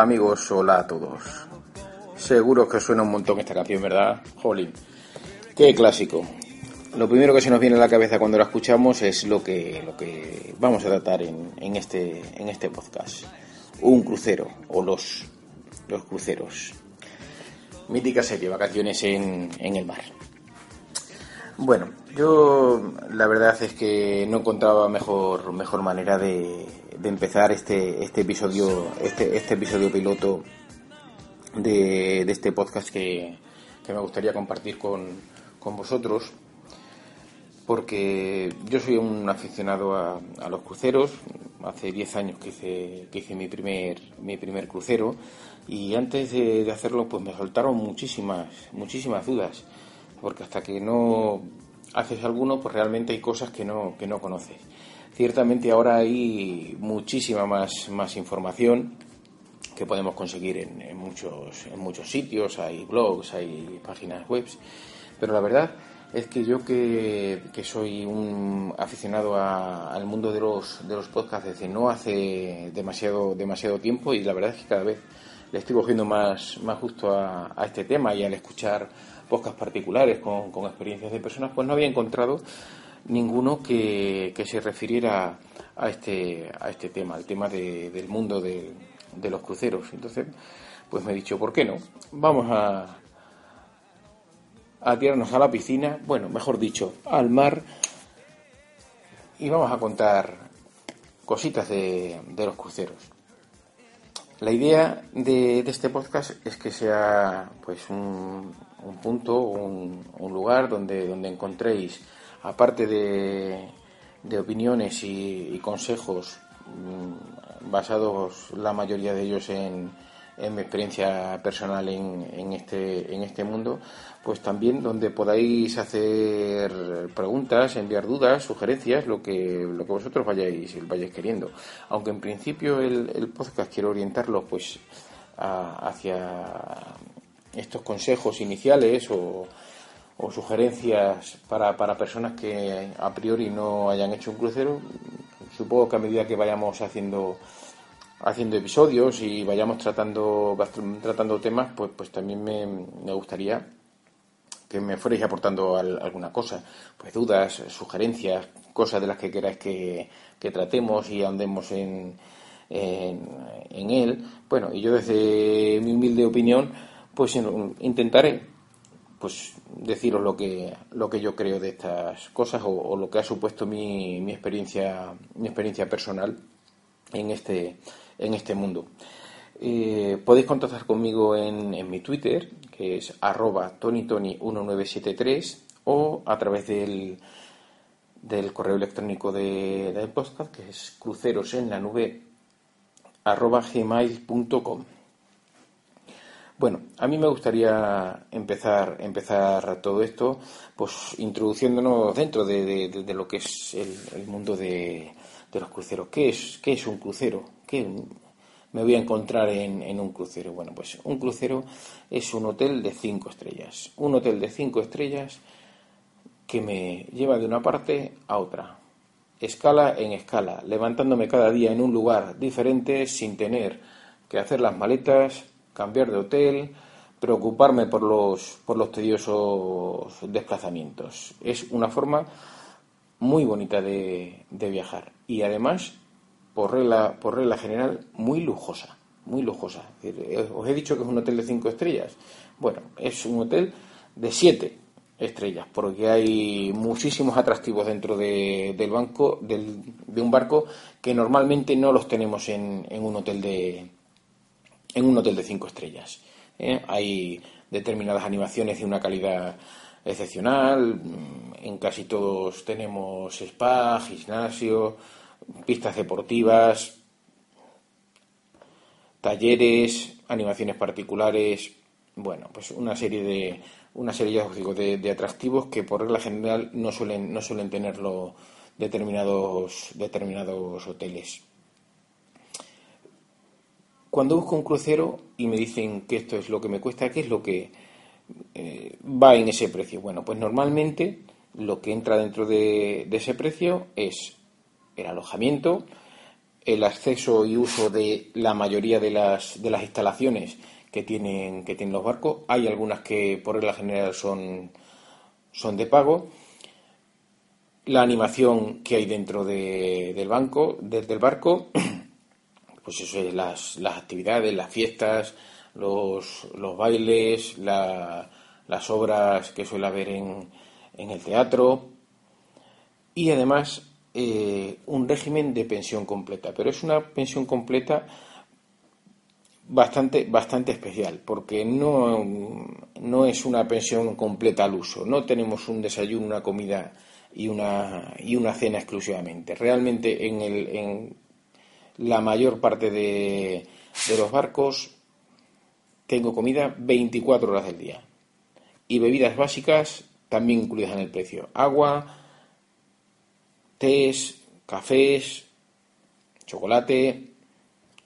Amigos, hola a todos. Seguro que suena un montón esta canción, ¿verdad? Jolín. Qué clásico. Lo primero que se nos viene a la cabeza cuando la escuchamos es lo que, lo que vamos a tratar en, en este, en este podcast. Un crucero, o los, los cruceros. Mítica serie, vacaciones en, en el mar. Bueno, yo la verdad es que no encontraba mejor, mejor manera de, de empezar este, este episodio, este, este episodio piloto de, de este podcast que, que, me gustaría compartir con, con, vosotros. Porque yo soy un aficionado a, a los cruceros. Hace 10 años que hice, que hice mi, primer, mi primer crucero. Y antes de, de hacerlo, pues me saltaron muchísimas, muchísimas dudas porque hasta que no haces alguno, pues realmente hay cosas que no, que no conoces. Ciertamente ahora hay muchísima más, más información que podemos conseguir en, en, muchos, en muchos sitios, hay blogs, hay páginas web, pero la verdad es que yo que, que soy un aficionado a, al mundo de los, de los podcasts desde no hace demasiado, demasiado tiempo y la verdad es que cada vez le estoy cogiendo más, más justo a, a este tema y al escuchar podcasts particulares con, con, experiencias de personas, pues no había encontrado ninguno que, que se refiriera a este, a este tema, al tema de, del mundo de, de, los cruceros. Entonces, pues me he dicho, ¿por qué no? Vamos a, a tirarnos a la piscina, bueno, mejor dicho, al mar, y vamos a contar cositas de, de los cruceros. La idea de, este podcast es que sea pues un, un punto, un, un, lugar donde, donde encontréis, aparte de, de opiniones y, consejos mm, basados la mayoría de ellos en, en mi experiencia personal en, en, este, en este mundo, pues también donde podáis hacer preguntas, enviar dudas, sugerencias, lo que, lo que vosotros vayáis, vayáis queriendo. Aunque en principio el, el podcast quiero orientarlo pues a, hacia estos consejos iniciales o, o sugerencias para, para personas que a priori no hayan hecho un crucero, supongo que a medida que vayamos haciendo haciendo episodios y vayamos tratando tratando temas, pues pues también me, me gustaría que me fuerais aportando al, alguna cosa, pues dudas, sugerencias, cosas de las que queráis que, que tratemos y andemos en, en, en, él. Bueno, y yo desde mi humilde opinión, pues intentaré pues deciros lo que lo que yo creo de estas cosas o, lo que ha supuesto mi, mi experiencia mi experiencia personal en este en este mundo. Eh, podéis contactar conmigo en, en, mi Twitter, que es arroba tonytony1973, o a través del, del correo electrónico de, del podcast, que es cruceros en la nube arroba gmail.com. Bueno, a mí me gustaría empezar, empezar todo esto, pues introduciéndonos dentro de, lo que es el, mundo de, los cruceros. ¿Qué es, qué es un crucero? ¿Qué me voy a encontrar en, en, un crucero? Bueno, pues un crucero es un hotel de cinco estrellas. Un hotel de cinco estrellas que me lleva de una parte a otra. Escala en escala, levantándome cada día en un lugar diferente sin tener que hacer las maletas, cambiar de hotel, preocuparme por los, por los tediosos desplazamientos. Es una forma muy bonita de, de viajar y además por regla, por regla general, muy lujosa, muy lujosa. Eh, os he dicho que es un hotel de cinco estrellas. Bueno, es un hotel de siete estrellas, porque hay muchísimos atractivos dentro de, del banco, del, de un barco que normalmente no los tenemos en, en un hotel de en un hotel de cinco estrellas. ¿eh? Hay determinadas animaciones de una calidad excepcional, en casi todos tenemos spa, gimnasio, pistas deportivas, talleres, animaciones particulares, bueno, pues una serie de una serie de, de, atractivos que por regla general no suelen no suelen tenerlo determinados determinados hoteles. Cuando busco un crucero y me dicen que esto es lo que me cuesta, ¿qué es lo que eh, va en ese precio? Bueno, pues normalmente lo que entra dentro de, ese precio es el alojamiento, el acceso y uso de la mayoría de las, instalaciones que tienen, que tienen los barcos. Hay algunas que por regla general son, son de pago. La animación que hay dentro del banco, desde el barco, pues eso es las, las actividades, las fiestas, los, los bailes, las obras que suele haber en, en el teatro y además eh, un régimen de pensión completa. Pero es una pensión completa bastante, bastante especial, porque no, no es una pensión completa al uso. No tenemos un desayuno, una comida y una, y una cena exclusivamente. Realmente en, el, la mayor parte de, de los barcos tengo comida 24 horas del día. Y bebidas básicas también incluidas en el precio. Agua, tés, cafés, chocolate,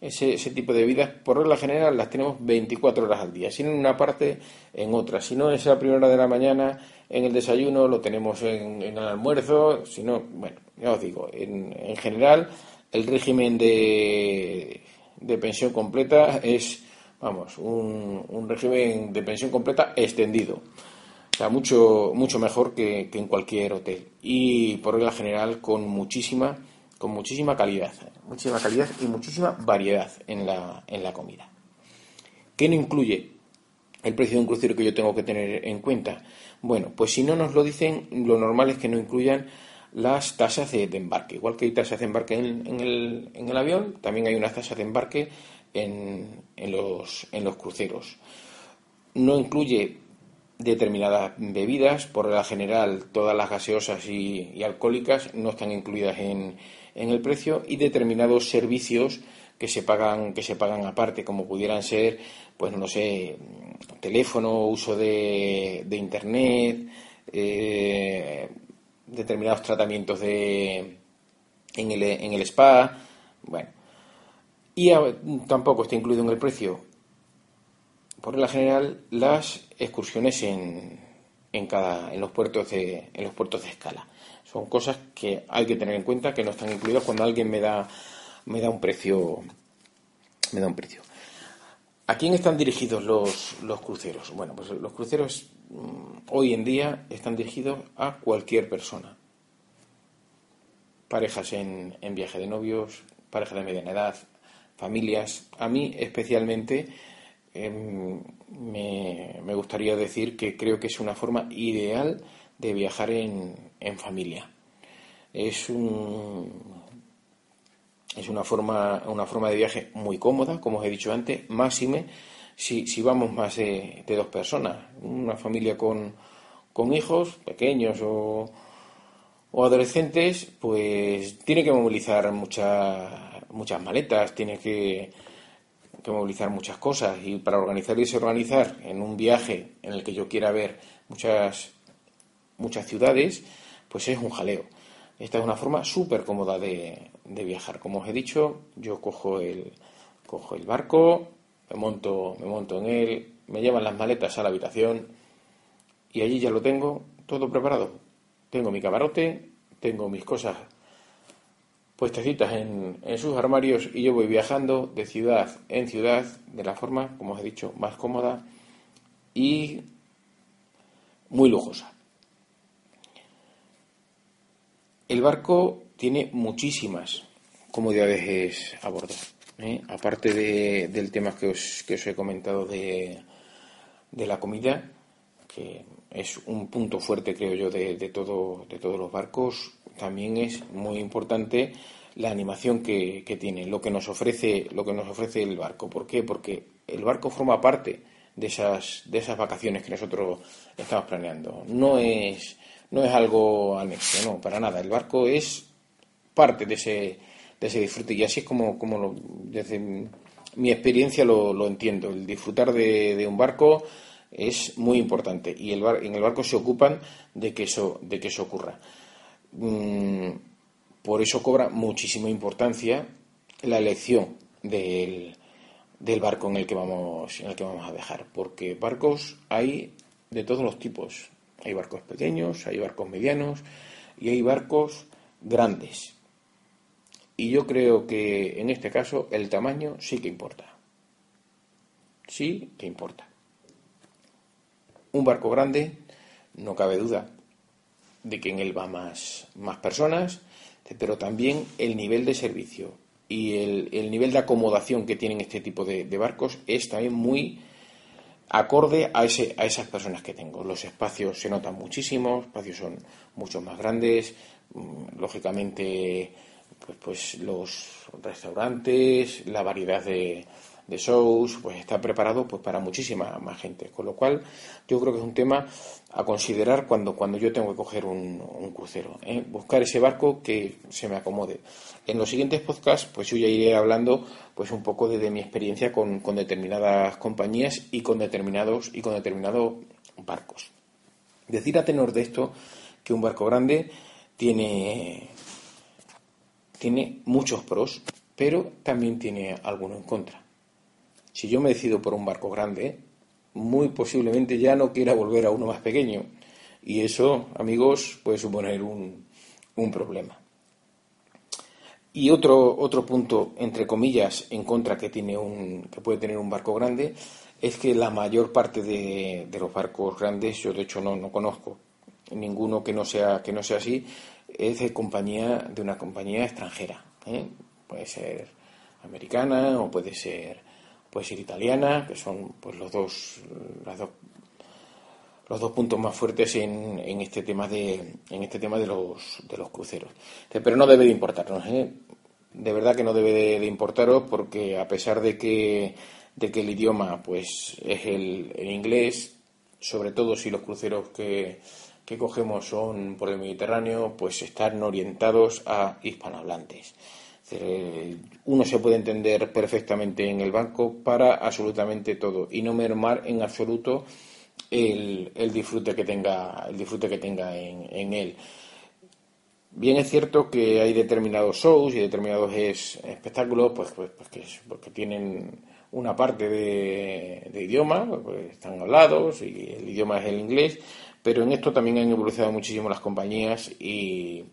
ese, ese, tipo de bebidas, por regla general, las tenemos 24 horas al día, si no en una parte, en otra. Si no es a la primera hora de la mañana, en el desayuno, lo tenemos en, el almuerzo, si no, bueno, ya os digo, en, en general, el régimen de, de, pensión completa es, vamos, un, un régimen de pensión completa extendido mucho, mucho mejor que, en cualquier hotel. Y por regla general con muchísima, con muchísima calidad. Muchísima calidad y muchísima variedad en la, en la comida. ¿Qué no incluye el precio de un crucero que yo tengo que tener en cuenta? Bueno, pues si no nos lo dicen, lo normal es que no incluyan las tasas de, embarque. Igual que hay tasas de embarque en, en, el, en el, avión, también hay unas tasas de embarque en, en, los, en los cruceros. No incluye determinadas bebidas, por la general todas las gaseosas y, alcohólicas no están incluidas en, en, el precio y determinados servicios que se pagan que se pagan aparte como pudieran ser pues no sé teléfono uso de, de internet eh, determinados tratamientos de en el, en el spa bueno y tampoco está incluido en el precio por la general las excursiones en, en, cada, en, los puertos de, en los puertos de escala. Son cosas que hay que tener en cuenta que no están incluidas cuando alguien me da, me da un precio. Me da un precio. ¿A quién están dirigidos los, los cruceros? Bueno, pues los cruceros mm, hoy en día están dirigidos a cualquier persona. Parejas en, en viaje de novios, parejas de mediana edad, familias. A mí especialmente Em, me, gustaría decir que creo que es una forma ideal de viajar en, familia. Es un, es una forma, una forma de viaje muy cómoda, como os he dicho antes, máxime si, si vamos más de, dos personas. Una familia con, con hijos pequeños o, o, adolescentes, pues tiene que movilizar muchas, muchas maletas, tiene que que movilizar muchas cosas y para organizar y desorganizar en un viaje en el que yo quiera ver muchas, muchas ciudades, pues es un jaleo. Esta es una forma súper cómoda de, de, viajar. Como os he dicho, yo cojo el, cojo el barco, me monto, me monto en él, me llevan las maletas a la habitación y allí ya lo tengo todo preparado. Tengo mi camarote, tengo mis cosas puestecitas en, en sus armarios y yo voy viajando de ciudad en ciudad de la forma, como os he dicho, más cómoda y muy lujosa. El barco tiene muchísimas comodidades a bordo. ¿eh? Aparte del tema que os, que os he comentado de, de, la comida, que es un punto fuerte, creo yo, de, de, todo, de todos los barcos, también es muy importante la animación que, tiene, lo que nos ofrece, lo que nos ofrece el barco. ¿Por qué? Porque el barco forma parte de esas, de esas vacaciones que nosotros estamos planeando. No es, no es algo anexo, no, para nada. El barco es parte de ese, de ese disfrute y así es como, como lo, desde mi experiencia lo, lo entiendo. El disfrutar de, de, un barco es muy importante y el en el barco se ocupan de que eso, de que eso ocurra. Mm, por eso cobra muchísima importancia la elección del, del barco en el que vamos en el que vamos a viajar, porque barcos hay de todos los tipos. Hay barcos pequeños, hay barcos medianos y hay barcos grandes. Y yo creo que en este caso el tamaño sí que importa. Sí que importa. Un barco grande, no cabe duda de que en él va más, más personas, pero también el nivel de servicio y el, nivel de acomodación que tienen este tipo de, barcos es también muy acorde a, ese, a esas personas que tengo. Los espacios se notan muchísimo, los espacios son mucho más grandes, mm, lógicamente pues, pues los restaurantes, la variedad de, de shows, pues está preparado pues para muchísima más gente. Con lo cual, yo creo que es un tema a considerar cuando, cuando yo tengo que coger un, crucero. ¿eh? Buscar ese barco que se me acomode. En los siguientes podcasts, pues yo ya iré hablando pues un poco de, mi experiencia con, con, determinadas compañías y con determinados y con determinados barcos. Decir a tenor de esto que un barco grande tiene, tiene muchos pros, pero también tiene algunos en contra. Si yo me decido por un barco grande, muy posiblemente ya no quiera volver a uno más pequeño. Y eso, amigos, puede suponer un, problema. Y otro, otro punto, entre comillas, en contra que, tiene un, que puede tener un barco grande es que la mayor parte de, los barcos grandes, yo de hecho no, no conozco ninguno que no sea, que no sea así, es de compañía, de una compañía extranjera. ¿eh? Puede ser americana o puede ser puede ser italiana, que son pues los dos, los dos puntos más fuertes en, en, este tema de en este tema de los de los cruceros. Pero no debe de importarnos, ¿eh? de verdad que no debe de, importaros porque a pesar de que de que el idioma pues es el, el inglés, sobre todo si los cruceros que, que cogemos son por el Mediterráneo, pues están orientados a hispanohablantes. Eh, uno se puede entender perfectamente en el banco para absolutamente todo y no mermar en absoluto el, disfrute que tenga el disfrute que tenga en, él. Bien es cierto que hay determinados shows y determinados espectáculos pues, pues, pues porque tienen una parte de, idioma, pues, están hablados y el idioma es el inglés, pero en esto también han evolucionado muchísimo las compañías y,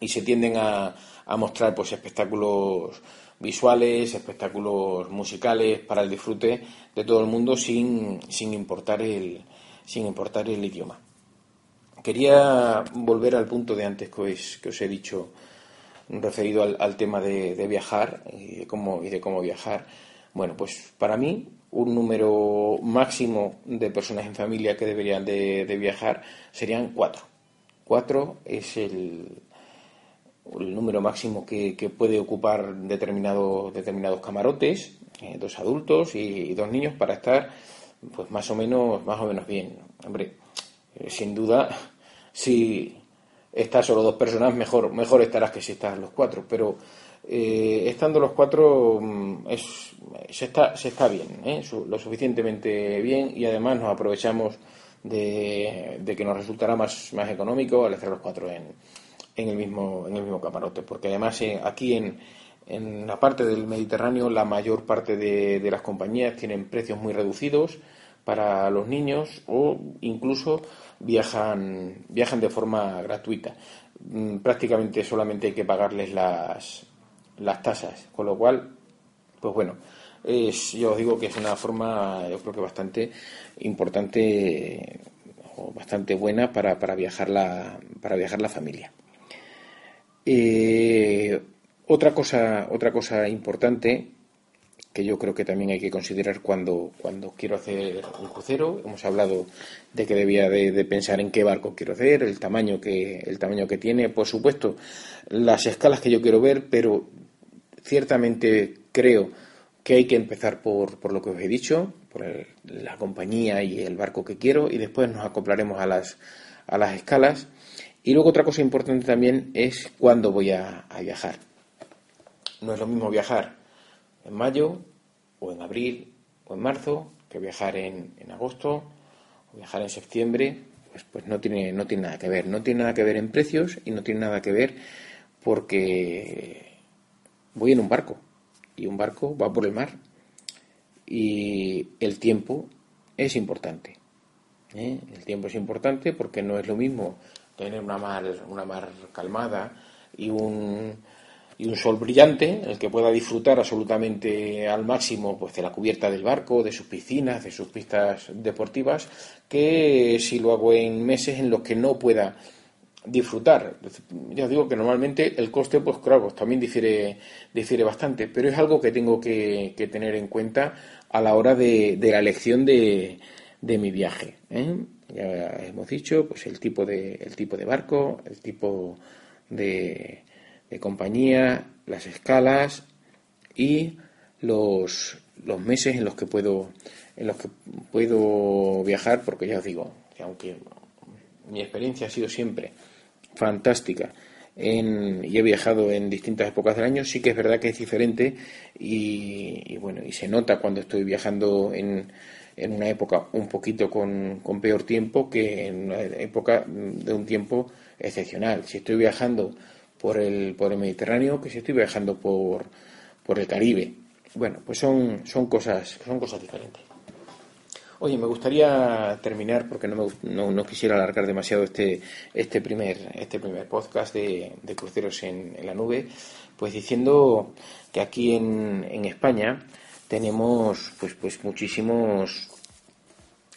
y se tienden a, a mostrar pues espectáculos visuales, espectáculos musicales para el disfrute de todo el mundo sin, sin, importar, el, sin importar el idioma. Quería volver al punto de antes que os, que os he dicho referido al, tema de, viajar y de, cómo, y de cómo viajar. Bueno, pues para mí un número máximo de personas en familia que deberían de viajar serían cuatro. Cuatro es el, número máximo que, puede ocupar determinado, determinados camarotes, eh, dos adultos y, dos niños para estar pues más o menos más o menos bien. Hombre, eh, sin duda, si estás solo dos personas, mejor, mejor estarás que si estás los cuatro, pero eh, estando los cuatro mm, es, se, está, se está bien, lo suficientemente bien y además nos aprovechamos de, que nos resultará más, más económico al estar los cuatro en, en el mismo, en el mismo camarote, porque además eh, aquí en, en, la parte del Mediterráneo la mayor parte de, de, las compañías tienen precios muy reducidos para los niños o incluso viajan, viajan de forma gratuita. Mm, prácticamente solamente hay que pagarles las, las tasas, con lo cual, pues bueno, es, yo os digo que es una forma, yo creo que bastante importante o bastante buena para, para viajar la, para viajar la familia. Eh, otra cosa, otra cosa importante que yo creo que también hay que considerar cuando, cuando quiero hacer un crucero. Hemos hablado de que debía de, pensar en qué barco quiero hacer, el tamaño que, el tamaño que tiene, por supuesto, las escalas que yo quiero ver, pero ciertamente creo que hay que empezar por, por lo que os he dicho, por la compañía y el barco que quiero, y después nos acoplaremos a las, a las escalas. Y luego otra cosa importante también es cuándo voy a, viajar. No es lo mismo viajar en mayo o en abril o en marzo que viajar en, agosto o viajar en septiembre. Pues, pues no, tiene, no tiene nada que ver. No tiene nada que ver en precios y no tiene nada que ver porque voy en un barco y un barco va por el mar y el tiempo es importante. ¿eh? El tiempo es importante porque no es lo mismo tener una mar, una mar calmada y un, y un sol brillante, el que pueda disfrutar absolutamente al máximo pues, de la cubierta del barco, de sus piscinas, de sus pistas deportivas, que si lo hago en meses en los que no pueda disfrutar. Ya os digo que normalmente el coste, pues claro, también difiere, difiere bastante, pero es algo que tengo que, tener en cuenta a la hora de, la elección de, de mi viaje. ¿eh? Ya hemos dicho, pues el tipo de, el tipo de barco, el tipo de, de compañía, las escalas y los, los meses en los que puedo en los que puedo viajar porque ya os digo que aunque mi experiencia ha sido siempre fantástica en, y he viajado en distintas épocas del año sí que es verdad que es diferente y, bueno y se nota cuando estoy viajando en, en una época un poquito con, con peor tiempo que en una época de un tiempo excepcional si estoy viajando por el, por el Mediterráneo que si estoy viajando por, por el Caribe. Bueno, pues son, son, cosas, son cosas diferentes. Oye, me gustaría terminar, porque no, me, no, quisiera alargar demasiado este, este, primer, este primer podcast de, cruceros en, la nube, pues diciendo que aquí en, en España tenemos pues, pues muchísimos,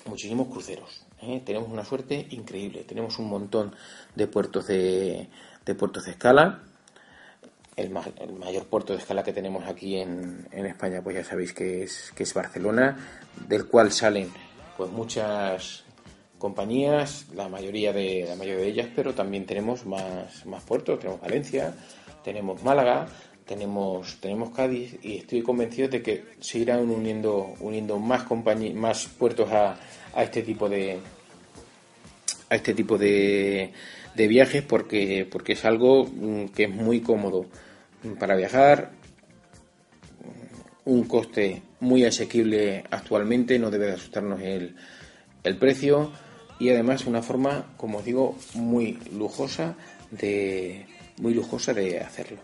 muchísimos cruceros. ¿eh? Tenemos una suerte increíble, tenemos un montón de puertos de, de puertos de escala. El, mayor puerto de escala que tenemos aquí en, España, pues ya sabéis que es, que es Barcelona, del cual salen pues muchas compañías, la mayoría de la mayoría de ellas, pero también tenemos más, más puertos, tenemos Valencia, tenemos Málaga, tenemos tenemos Cádiz y estoy convencido de que se irán uniendo uniendo más más puertos a, a este tipo de a este tipo de, de viajes porque, porque es algo mm, que es muy cómodo para viajar, un coste muy asequible actualmente, no debe de asustarnos el, el precio y además una forma, como os digo, muy lujosa de muy lujosa de hacerlo.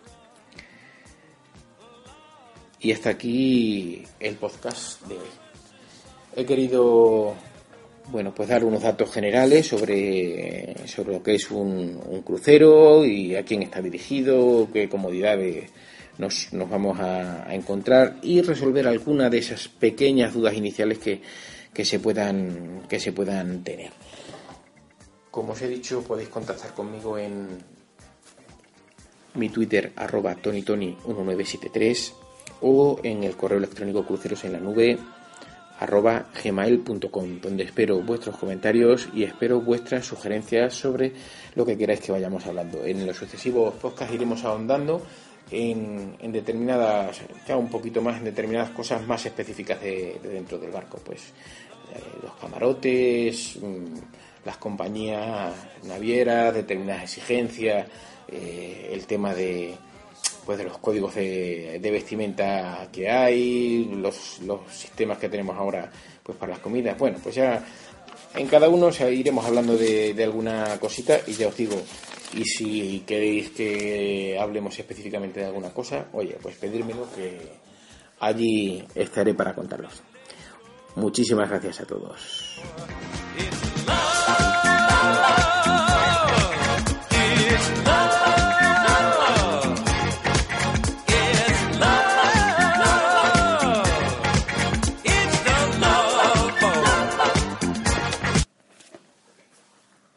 Y hasta aquí el podcast de hoy. He querido bueno, pues dar unos datos generales sobre, sobre lo que es un, crucero y a quién está dirigido, qué comodidades nos, nos vamos a, encontrar y resolver alguna de esas pequeñas dudas iniciales que, que, se, puedan, que se puedan tener. Como os he dicho, podéis contactar conmigo en mi Twitter arroba tonytony1973 o en el correo electrónico cruceros en la nube arroba gmail.com, donde espero vuestros comentarios y espero vuestras sugerencias sobre lo que queráis que vayamos hablando. En los sucesivos podcasts iremos ahondando en, determinadas, ya un poquito más en determinadas cosas más específicas de, dentro del barco, pues eh, los camarotes, mm, las compañías navieras, determinadas exigencias, eh, el tema de pues de los códigos de, vestimenta que hay, los, los, sistemas que tenemos ahora pues para las comidas. Bueno, pues ya en cada uno iremos hablando de, de, alguna cosita y ya os digo, y si queréis que hablemos específicamente de alguna cosa, oye, pues pedírmelo que allí estaré para contarlos. Muchísimas gracias a todos.